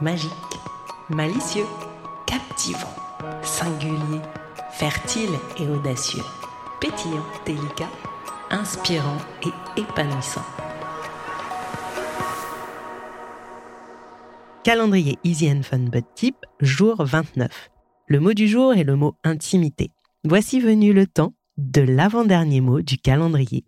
Magique, malicieux, captivant, singulier, fertile et audacieux, pétillant, délicat, inspirant et épanouissant. Calendrier Easy and Fun But Tip, jour 29. Le mot du jour est le mot intimité. Voici venu le temps de l'avant-dernier mot du calendrier.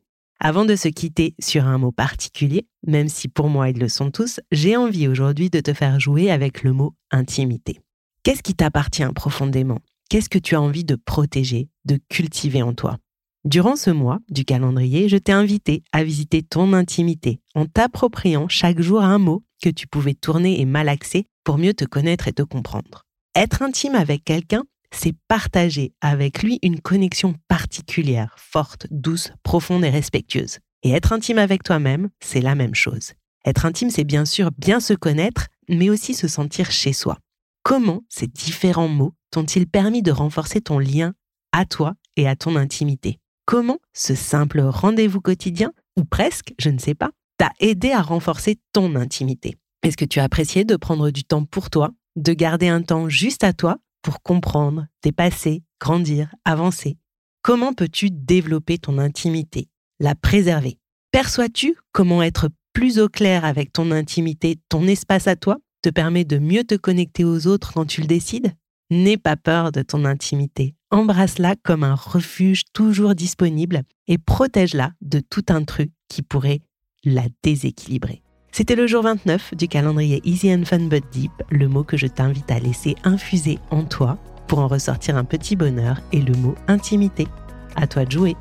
Avant de se quitter sur un mot particulier, même si pour moi ils le sont tous, j'ai envie aujourd'hui de te faire jouer avec le mot intimité. Qu'est-ce qui t'appartient profondément? Qu'est-ce que tu as envie de protéger, de cultiver en toi? Durant ce mois du calendrier, je t'ai invité à visiter ton intimité en t'appropriant chaque jour un mot que tu pouvais tourner et malaxer pour mieux te connaître et te comprendre. Être intime avec quelqu'un, c'est partager avec lui une connexion particulière, forte, douce, profonde et respectueuse. Et être intime avec toi-même, c'est la même chose. Être intime, c'est bien sûr bien se connaître, mais aussi se sentir chez soi. Comment ces différents mots t'ont-ils permis de renforcer ton lien à toi et à ton intimité? Comment ce simple rendez-vous quotidien, ou presque, je ne sais pas, t'a aidé à renforcer ton intimité? Est-ce que tu as apprécié de prendre du temps pour toi, de garder un temps juste à toi pour comprendre, dépasser, grandir, avancer Comment peux-tu développer ton intimité, la préserver? Perçois-tu comment être plus au clair avec ton intimité, ton espace à toi, te permet de mieux te connecter aux autres quand tu le décides? N'aie pas peur de ton intimité. Embrasse-la comme un refuge toujours disponible et protège-la de tout intrus qui pourrait la déséquilibrer. C'était le jour 29 du calendrier Easy and Fun But Deep, le mot que je t'invite à laisser infuser en toi pour en ressortir un petit bonheur et le mot intimité. À toi de jouer.